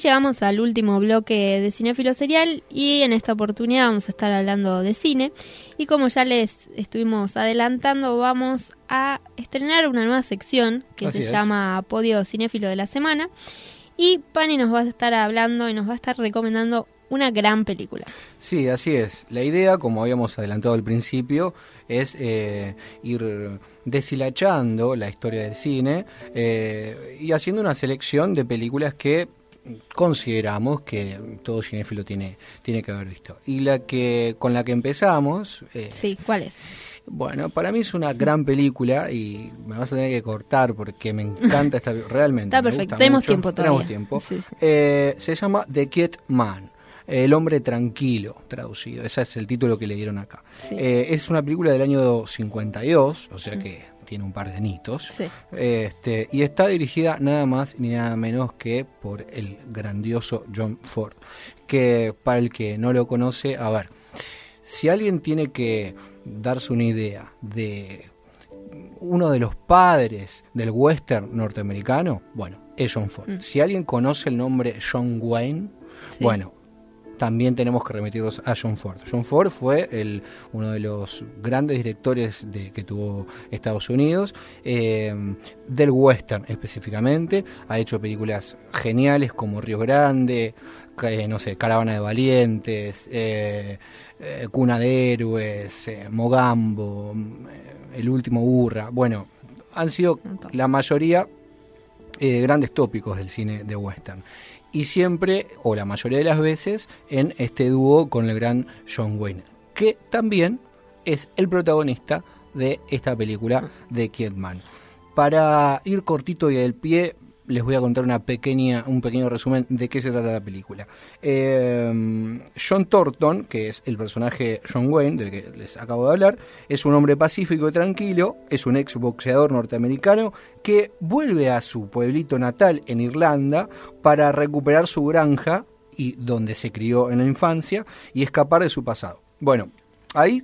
Llegamos al último bloque de Cinéfilo Serial y en esta oportunidad vamos a estar hablando de cine. Y como ya les estuvimos adelantando, vamos a estrenar una nueva sección que Así se es. llama Podio Cinéfilo de la Semana. Y Pani nos va a estar hablando y nos va a estar recomendando una gran película. Sí, así es. La idea, como habíamos adelantado al principio, es eh, ir deshilachando la historia del cine eh, y haciendo una selección de películas que consideramos que todo cinéfilo tiene, tiene que haber visto. Y la que con la que empezamos, eh, Sí, ¿cuál es? bueno, para mí es una gran película y me vas a tener que cortar porque me encanta esta realmente. Está perfecto, tenemos mucho. tiempo todavía. Tenemos tiempo. Sí, sí. Eh, se llama The Quiet Man. El hombre tranquilo, traducido. Ese es el título que le dieron acá. Sí. Eh, es una película del año 52, o sea que tiene un par de nitos. Sí. Este, y está dirigida nada más ni nada menos que por el grandioso John Ford. Que para el que no lo conoce, a ver, si alguien tiene que darse una idea de uno de los padres del western norteamericano, bueno, es John Ford. Mm. Si alguien conoce el nombre John Wayne, Sí. bueno, también tenemos que remitirnos a John Ford. John Ford fue el, uno de los grandes directores de, que tuvo Estados Unidos, eh, del western específicamente. Ha hecho películas geniales como Río Grande, eh, no sé, Caravana de Valientes, eh, eh, Cuna de Héroes, Mogambo, mm, El Último Burra. Bueno, han sido la mayoría grandes tópicos del cine de western. Y siempre, o la mayoría de las veces, en este dúo con el gran John Wayne, que también es el protagonista de esta película de Kidman. Para ir cortito y al pie, les voy a contar una pequeña, un pequeño resumen de qué se trata la película. Eh, John Thornton, que es el personaje John Wayne, del que les acabo de hablar, es un hombre pacífico y tranquilo, es un ex boxeador norteamericano que vuelve a su pueblito natal en Irlanda para recuperar su granja y donde se crió en la infancia y escapar de su pasado. Bueno, ahí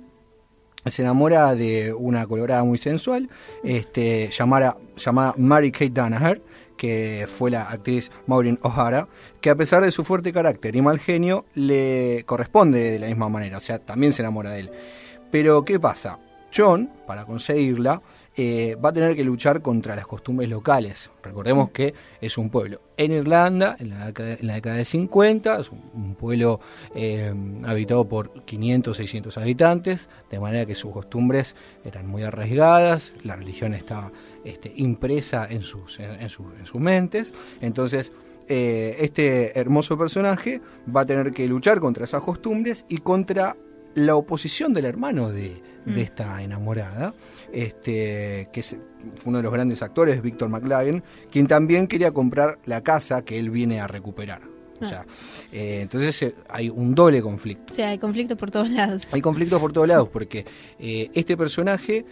se enamora de una colorada muy sensual, este, llamada, llamada Mary Kate Danaher, que fue la actriz Maureen O'Hara, que a pesar de su fuerte carácter y mal genio, le corresponde de la misma manera, o sea, también se enamora de él. Pero, ¿qué pasa? John, para conseguirla, eh, va a tener que luchar contra las costumbres locales. Recordemos que es un pueblo en Irlanda, en la década, del 50, es un, pueblo eh, habitado por 500, 600 habitantes, de manera que sus costumbres eran muy arraigadas, la religión estaba este, impresa en sus, en, en sus- en sus mentes. Entonces, eh, este hermoso personaje va a tener que luchar contra esas costumbres y contra la oposición del hermano de, de esta enamorada, este, que es fue uno de los grandes actores, Víctor McLaglen, quien también quería comprar la casa que él viene a recuperar. O sea, eh, entonces eh, hay un doble conflicto. O sea, hay conflictos por todos lados. Hay conflictos por todos lados, porque eh, este personaje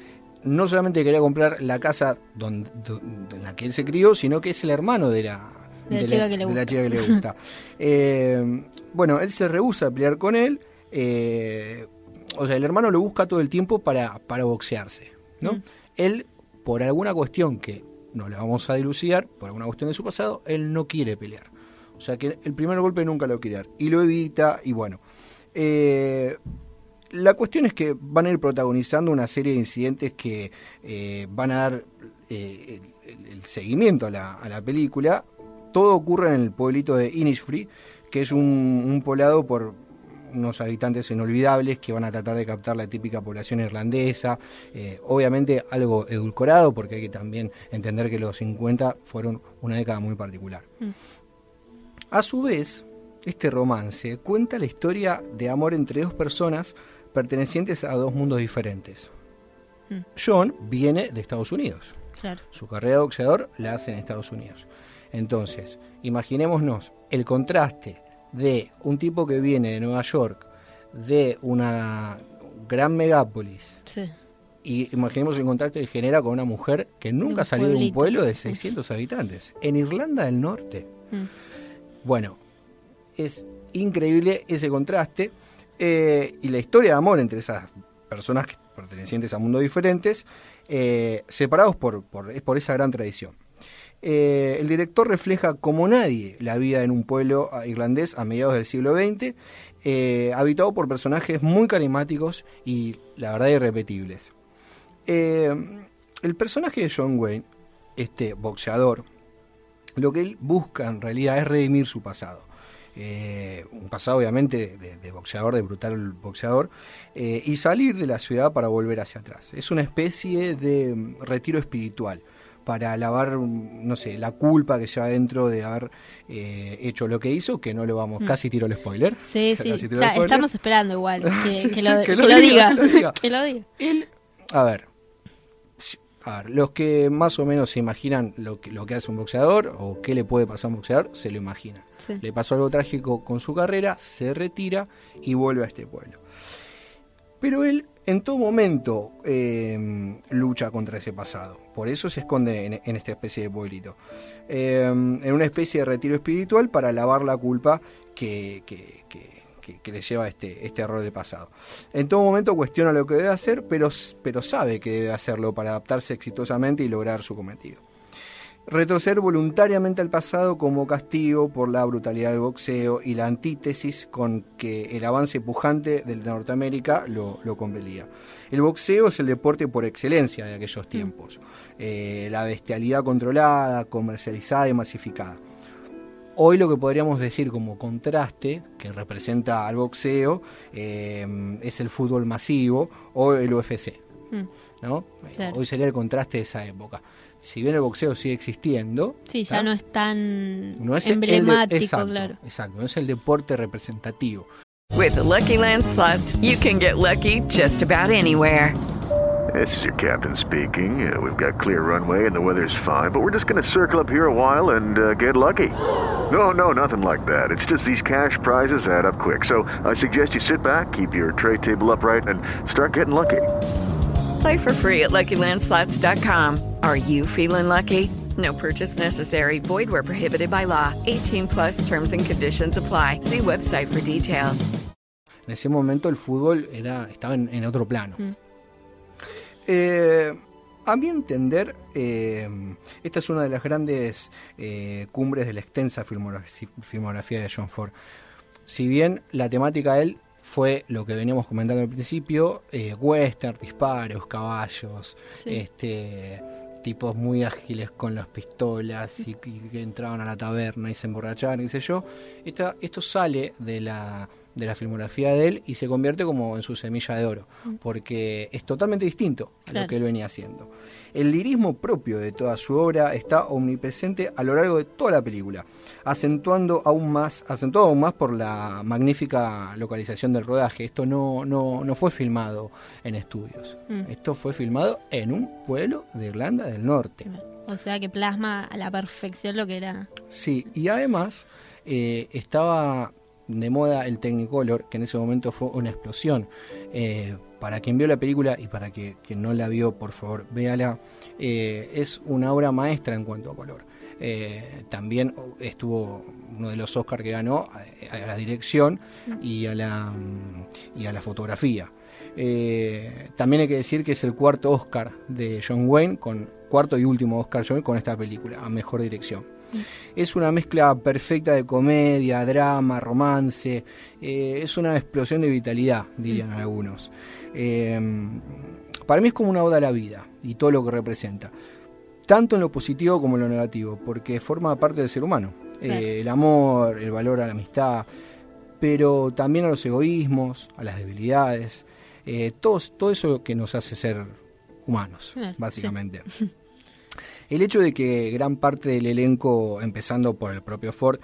no solamente quería comprar la casa donde, donde- en la que él se crió, sino que es el hermano de la, De la chica que le de la gusta. chica que le gusta. Eh, bueno, él se rehúsa a pelear con él. eh, o sea, el hermano lo busca todo el tiempo para, para boxearse. ¿no? Mm. Él, por alguna cuestión que no le vamos a dilucidar, por alguna cuestión de su pasado, él no quiere pelear. O sea que el primer golpe nunca lo quiere dar. Y lo evita, y bueno. Eh, la cuestión es que van a ir protagonizando una serie de incidentes que eh, van a dar eh, el, seguimiento a la, a la película. Todo ocurre en el pueblito de Innisfree, que es un, un poblado por unos habitantes inolvidables que van a tratar de captar la típica población irlandesa. Eh, obviamente algo edulcorado, porque hay que también entender que los 50 fueron una década muy particular. A su vez, este romance cuenta la historia de amor entre dos personas pertenecientes a dos mundos diferentes. Mm. John viene de Estados Unidos. Claro. Su carrera de boxeador la hace en Estados Unidos. Entonces, imaginémonos el contraste de un tipo que viene de Nueva York, de una gran megápolis, Sí. y imaginemos el contraste que genera con una mujer que nunca un salió de un pueblo de 600 habitantes, en Irlanda del Norte. Mm. Bueno, es increíble ese contraste eh, y la historia de amor entre esas personas pertenecientes a mundos diferentes, eh, separados por, por, por esa gran tradición. Eh, el director refleja como nadie la vida en un pueblo irlandés a mediados del siglo XX, habitado por personajes muy carismáticos y la verdad irrepetibles. El personaje de John Wayne, este boxeador, lo que él busca en realidad es redimir su pasado. Eh, un pasado obviamente de, de boxeador, de brutal boxeador, eh, y salir de la ciudad para volver hacia atrás. Es una especie de mm, retiro espiritual para lavar, mm, no sé, la culpa que lleva dentro de haber eh, hecho lo que hizo, que no lo vamos, casi tiro el spoiler. Mm. Sí, sí. Ya, spoiler. estamos esperando igual que, lo, diga, que lo diga. que lo diga. Él, a ver, a ver, los que más o menos se imaginan lo que, lo que hace un boxeador o qué le puede pasar a un boxeador, se lo imaginan. Le pasó algo trágico con su carrera, se retira y vuelve a este pueblo. Pero él en todo momento eh, lucha contra ese pasado. Por eso se esconde en, esta especie de pueblito. Eh, en una especie de retiro espiritual para lavar la culpa que, que- que- le lleva este, este error del pasado. En todo momento cuestiona lo que debe hacer, pero, pero sabe que debe hacerlo para adaptarse exitosamente y lograr su cometido. Retroceder voluntariamente al pasado como castigo por la brutalidad del boxeo y la antítesis con que el avance pujante de Norteamérica lo, lo compelía. El boxeo es el deporte por excelencia de aquellos tiempos. Eh, la bestialidad controlada, comercializada y masificada. Hoy lo que podríamos decir como contraste, que representa al boxeo, eh, es el fútbol masivo o el UFC. Mm. ¿no? Claro. Hoy sería el contraste de esa época. Si bien el boxeo sigue existiendo, Sí, ya ¿ah? no es tan no es el de- emblemático, exacto, claro. Exacto, no es el deporte representativo. With the Lucky Land slots, you can get lucky just about anywhere. This is your captain speaking. Uh, we've got clear runway and the weather's fine, but we're just going to circle up here a while and uh, get lucky. No, no, nothing like that. It's just these cash prizes add up quick. So I suggest you sit back, keep your tray table upright, and start getting lucky. Play for free at LuckyLandSlots.com. Are you feeling lucky? No purchase necessary. Void where prohibited by law. 18 plus terms and conditions apply. See website for details. En ese momento el fútbol era, estaba en, en otro plano. Mm. Eh, a mi entender, eh, esta es una de las grandes eh, cumbres de la extensa filmografía de John Ford. Si bien la temática de él fue lo que veníamos comentando al principio, eh, western, disparos, caballos, Sí. este tipos muy ágiles con las pistolas y, y que entraban a la taberna y se emborrachaban, qué sé yo. Esto sale de la, de la filmografía de él y se convierte como en su semilla de oro, porque es totalmente distinto a Claro. lo que él venía haciendo. El lirismo propio de toda su obra está omnipresente a lo largo de toda la película, acentuando aún más, acentuado aún más por la magnífica localización del rodaje. Esto no, no, no fue filmado en estudios. Mm. Esto fue filmado en un pueblo de Irlanda del Norte. O sea que plasma a la perfección lo que era. Sí, y además eh, estaba de moda el Technicolor, que en ese momento fue una explosión. Eh, para quien vio la película y para que, quien no la vio, por favor, véala. Eh, es una obra maestra en cuanto a color. Eh, también estuvo uno de los Oscars que ganó a, a la dirección y a la, mm, y a la fotografía. Eh, también hay que decir que es el cuarto Oscar de John Wayne, con cuarto y último Oscar John Wayne con esta película, a mejor dirección. Es una mezcla perfecta de comedia, drama, romance. eh, es una explosión de vitalidad, dirían algunos. Eh, para mí es como una oda a la vida y todo lo que representa. Tanto en lo positivo como en lo negativo, porque forma parte del ser humano. Eh, el amor, el valor a la amistad, pero también a los egoísmos, a las debilidades. eh, todo, todo eso que nos hace ser humanos, Claro, básicamente. El hecho de que gran parte del elenco, empezando por el propio Ford,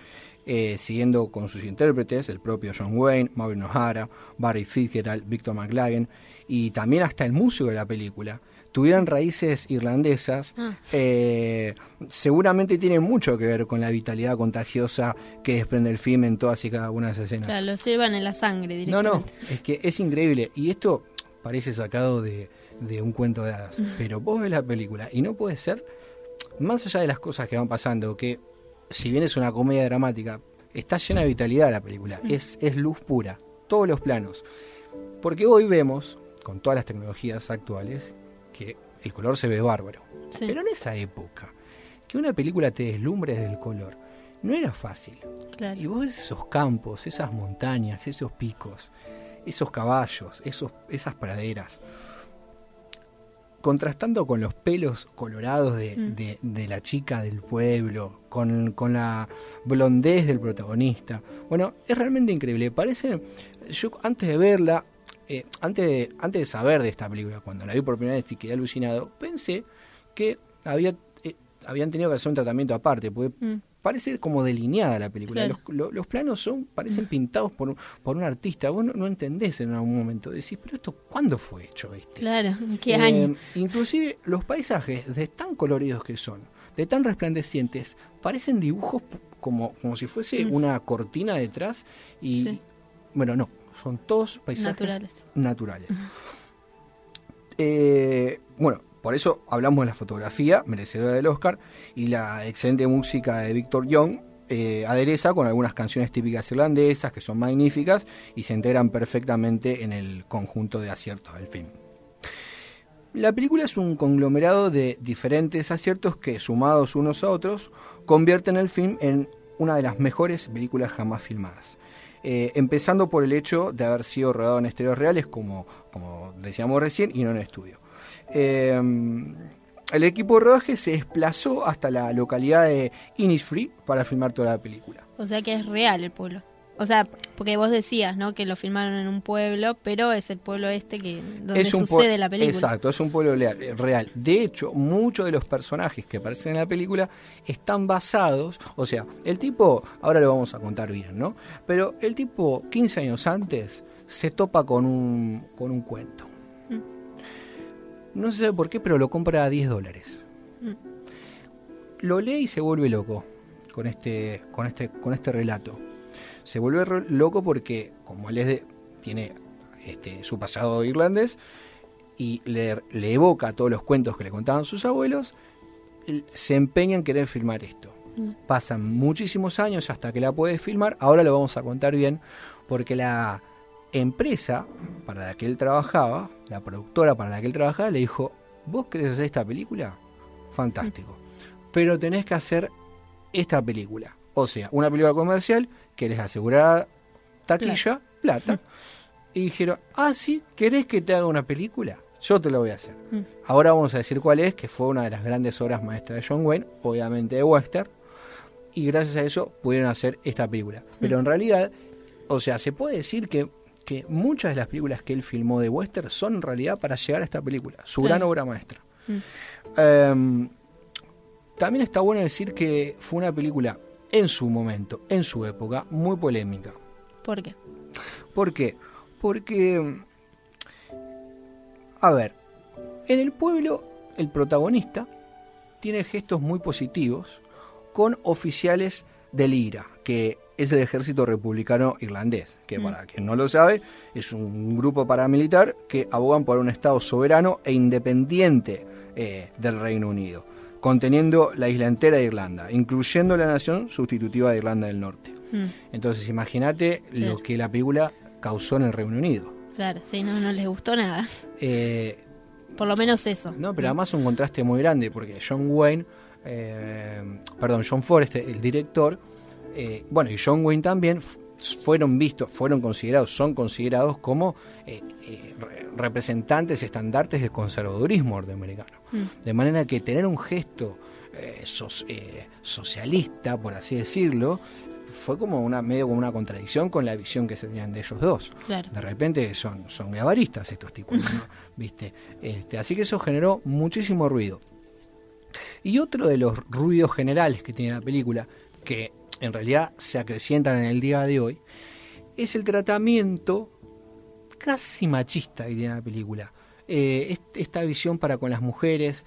eh, siguiendo con sus intérpretes, el propio John Wayne, Maureen O'Hara, Barry Fitzgerald, Victor McLagan, y también hasta el músico de la película, tuvieran raíces irlandesas, Ah. eh, seguramente tiene mucho que ver con la vitalidad contagiosa que desprende el film en todas y cada una de esas escenas. Claro, lo llevan en la sangre No, directamente. no, es que es increíble. Y esto parece sacado de, de un cuento de hadas. Pero vos ves la película y no puede ser, más allá de las cosas que van pasando, que si bien es una comedia dramática, está llena de vitalidad la película. Es, es luz pura, todos los planos. Porque hoy vemos, con todas las tecnologías actuales, que el color se ve bárbaro. Sí. Pero en esa época, que una película te deslumbre desde el color, no era fácil. Claro. Y vos ves esos campos, esas montañas, esos picos, esos caballos, esos, esas praderas, contrastando con los pelos colorados de, Mm. de- de la chica del pueblo, con, con la blondez del protagonista. Bueno, es realmente increíble. Parece, yo antes de verla, eh, antes, de, antes de saber de esta película, cuando la vi por primera vez y quedé alucinado, pensé que había, eh, habían tenido que hacer un tratamiento aparte, porque Mm. Parece como delineada la película. Claro. Los, lo- los planos son parecen pintados por, un- por un artista. Vos no, no entendés en algún momento. Decís, pero esto, ¿cuándo fue hecho este? Claro, ¿qué Eh, año? Inclusive los paisajes, de tan coloridos que son, de tan resplandecientes, parecen dibujos como, como si fuese Mm. una cortina detrás y... Sí. Bueno, no, son todos paisajes Naturales. naturales. Eh, bueno, por eso hablamos de la fotografía, merecedora del Oscar, y la excelente música de Víctor Young, eh, adereza con algunas canciones típicas irlandesas que son magníficas y se integran perfectamente en el conjunto de aciertos del film. La película es un conglomerado de diferentes aciertos que, sumados unos a otros, convierten el film en una de las mejores películas jamás filmadas. Eh, empezando por el hecho de haber sido rodado en estéreos reales, como, como decíamos recién, y no en estudio. Eh, el equipo de rodaje se desplazó hasta la localidad de Innisfree para filmar toda la película. O sea que es real el pueblo. O sea, porque vos decías, ¿no? Que lo filmaron en un pueblo, pero es el pueblo este que donde es un sucede la película. Exacto, es un pueblo real. De hecho, muchos de los personajes que aparecen en la película están basados, o sea, el tipo, ahora lo vamos a contar bien, ¿no? Pero el tipo, 15 años antes, se topa con un, con un cuento. No se sabe por qué, pero lo compra a 10 dólares. Lo lee y se vuelve loco con este, con este, con este relato. Se vuelve loco porque, como él es de- tiene este, su pasado irlandés y le, le evoca todos los cuentos que le contaban sus abuelos, se empeña en querer filmar esto. Pasan muchísimos años hasta que la puede filmar. Ahora lo vamos a contar bien, porque la empresa para la que él trabajaba, la productora para la que él trabajaba, le dijo: ¿Vos querés hacer esta película? Fantástico. Pero tenés que hacer esta película. O sea, una película comercial que les asegurará taquilla, plata. Y dijeron, ah, sí, ¿querés que te haga una película? Yo te lo voy a hacer. Mm. Ahora vamos a decir cuál es, que fue una de las grandes obras maestras de John Wayne, obviamente de western, y gracias a eso pudieron hacer esta película. Pero en realidad, o sea, se puede decir que, que muchas de las películas que él filmó de western son en realidad para llegar a esta película, su gran obra maestra. Mm. Em, también está bueno decir que fue una película en su momento, en su época, muy polémica. ¿Por qué? ¿Por qué? Porque, a ver, en el pueblo el protagonista tiene gestos muy positivos con oficiales del IRA, que es el ejército republicano irlandés, que Mm. para quien no lo sabe, es un grupo paramilitar que abogan por un Estado soberano e independiente eh, del Reino Unido, conteniendo la isla entera de Irlanda, incluyendo la nación sustitutiva de Irlanda del Norte. Mm, Entonces imagínate Claro. lo que la película causó en el Reino Unido. claro, sí, no, no les gustó nada. Eh, Por lo menos eso. no, pero además un contraste muy grande, porque John Wayne, eh, perdón, John Forrest, el director, eh, bueno, y John Wayne también fueron vistos, fueron considerados, son considerados como eh, eh, re- representantes estandartes del conservadurismo norteamericano. Mm. De manera que tener un gesto sos- socialista, por así decirlo, fue como una medio como una contradicción con la visión que se tenían de ellos dos. Claro. De repente son, son gabaristas estos tipos, ¿no? ¿viste? Este, así que eso generó muchísimo ruido. Y otro de los ruidos generales que tiene la película, que en realidad se acrecientan en el día de hoy, es el tratamiento casi machista que tiene la película. Eh, est- esta visión para con las mujeres.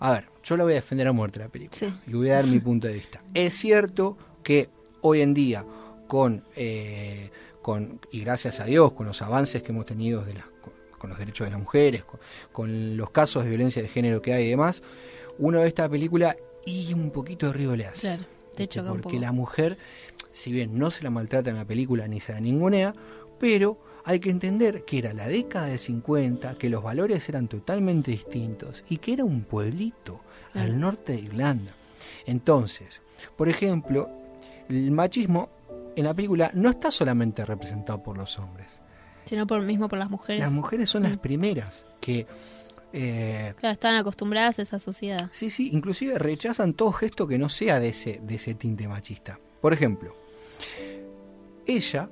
A ver, yo la voy a defender a muerte la película. Sí. Y voy a dar mi punto de vista. Es cierto que hoy en día, con, eh, con y gracias a Dios, con los avances que hemos tenido de las- con, con los derechos de las mujeres, con, con los casos de violencia de género que hay y demás, uno ve esta película y un poquito de ruido le hace. Claro, te ¿viste? choca un Porque poco. la mujer, si bien no se la maltrata en la película ni se la ningunea, pero hay que entender que era la década del 50, que los valores eran totalmente distintos y que era un pueblito al norte de Irlanda. Entonces, por ejemplo, el machismo en la película no está solamente representado por los hombres. Sino por mismo por las mujeres. Las mujeres son las Mm. primeras que... eh, Claro, están acostumbradas a esa sociedad. Sí, sí, inclusive rechazan todo gesto que no sea de ese, de ese tinte machista. Por ejemplo, ella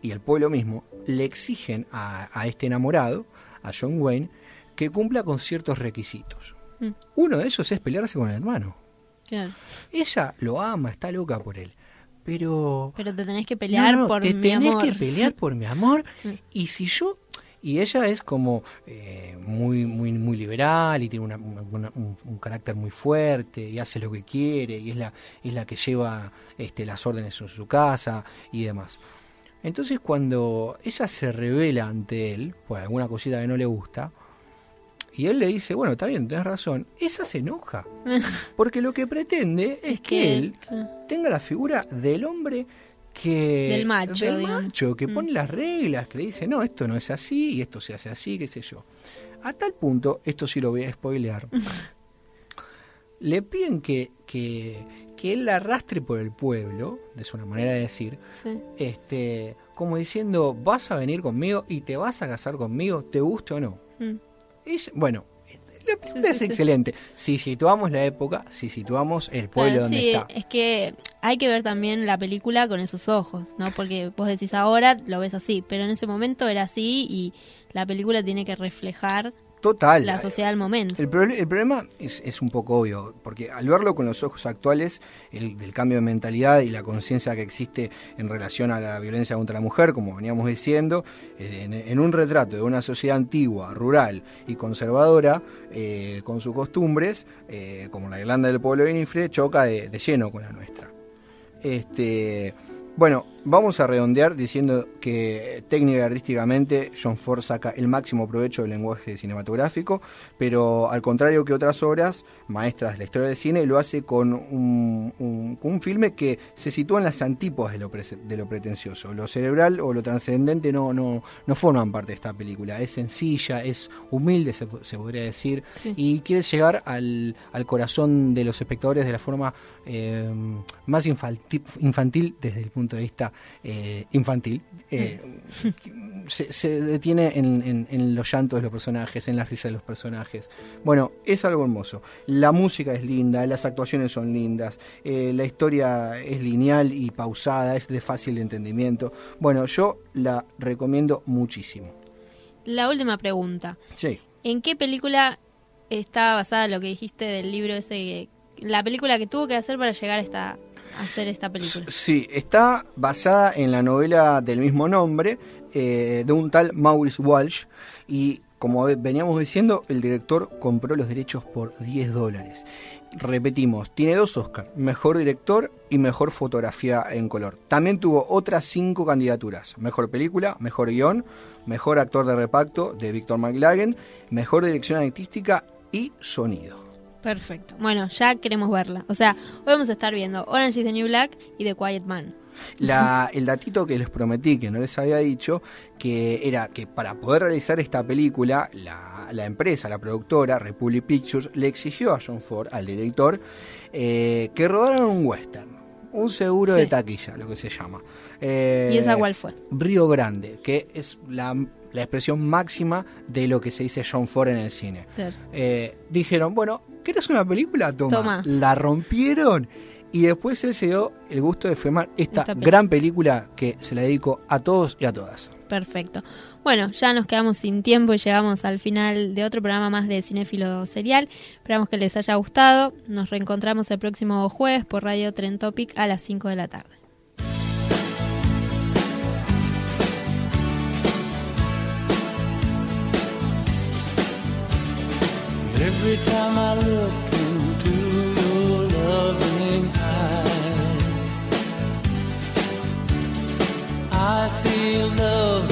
y el pueblo mismo le exigen a, a este enamorado, a John Wayne, que cumpla con ciertos requisitos. Mm. Uno de ellos es pelearse con el hermano. Claro. Ella lo ama, está loca por él, pero... Pero te tenés que pelear No, no, por te mi tenés amor. que pelear por mi amor. Mm. y si yo y ella es como eh, muy muy muy liberal y tiene una- una- un, un carácter muy fuerte y hace lo que quiere y es la es la que lleva este, las órdenes en su casa y demás. Entonces cuando ella se revela ante él por alguna cosita que no le gusta, y él le dice, bueno, está bien, tenés razón, esa se enoja. Porque lo que pretende es que, que- él tenga la figura del hombre que... Del macho, del macho, que Mm. pone las reglas, que le dice, no, esto no es así y esto se hace así, qué sé yo. A tal punto, esto sí lo voy a spoilear, le piden que, que, que él la arrastre por el pueblo, de su manera de decir, Sí. este, como diciendo, vas a venir conmigo y te vas a casar conmigo, te guste o no. Mm. Es, bueno, es excelente. Si situamos la época, si situamos el pueblo Claro, donde sí, está. es que hay que ver también la película con esos ojos, ¿no? Porque vos decís ahora lo ves así, pero en ese momento era así y la película tiene que reflejar Total. la sociedad del momento. El, proble- el problema es, es un poco obvio, porque al verlo con los ojos actuales, el, del cambio de mentalidad y la conciencia que existe en relación a la violencia contra la mujer, como veníamos diciendo, eh, en, en un retrato de una sociedad antigua, rural y conservadora, eh, con sus costumbres, eh, como la Irlanda del pueblo de Winifred, choca de, de lleno con la nuestra. Este, bueno, vamos a redondear diciendo que técnica y artísticamente John Ford saca el máximo provecho del lenguaje cinematográfico, pero al contrario que otras obras maestras de la historia del cine, lo hace con un, un- con un filme que se sitúa en las antípodas de lo, prese- de lo pretencioso. Lo cerebral o lo trascendente no, no, no forman parte de esta película. Es sencilla, es humilde, se, se podría decir, Sí. y quiere llegar al, al corazón de los espectadores de la forma eh, más infantil, infantil desde el punto de vista eh, infantil. Eh, se, se detiene en, en- en los llantos de los personajes, en las risas de los personajes. Bueno, es algo hermoso. La música es linda, las actuaciones son lindas, eh, la historia es lineal y pausada, es de fácil entendimiento. Bueno, yo la recomiendo muchísimo. La última pregunta. Sí. ¿En qué película está basada lo que dijiste del libro ese? la película que tuvo que hacer para llegar a, esta, hacer esta película. Sí, está basada en la novela del mismo nombre eh, de un tal Maurice Walsh y como ve- veníamos diciendo, el director compró los derechos por 10 dólares. Repetimos, tiene dos Oscars, mejor director y mejor fotografía en color. También tuvo otras cinco candidaturas, mejor película, mejor guion, mejor actor de reparto de Victor McLagan, mejor dirección artística y sonido. Perfecto. Bueno, ya queremos verla. O sea, hoy vamos a estar viendo Orange is the New Black y The Quiet Man. La, el datito que les prometí, que no les había dicho, que era que para poder realizar esta película, la, la empresa, la productora, Republic Pictures, le exigió a John Ford, al director, eh, que rodaran un western. Un seguro de taquilla, lo que se llama. Eh, ¿Y esa cuál fue? Río Grande, que es la, la expresión máxima de lo que se dice John Ford en el cine. Claro. Eh, dijeron, bueno, ¿querés una película? Toma. Toma. La rompieron y después él se dio el gusto de filmar esta, gran película que se la dedico a todos y a todas. Perfecto. Bueno, ya nos quedamos sin tiempo y llegamos al final de otro programa más de Cinéfilo Serial. Esperamos que les haya gustado. Nos reencontramos el próximo jueves por Radio Tren Topic a las 5 de la tarde. Every time I look into your loving eyes, I see love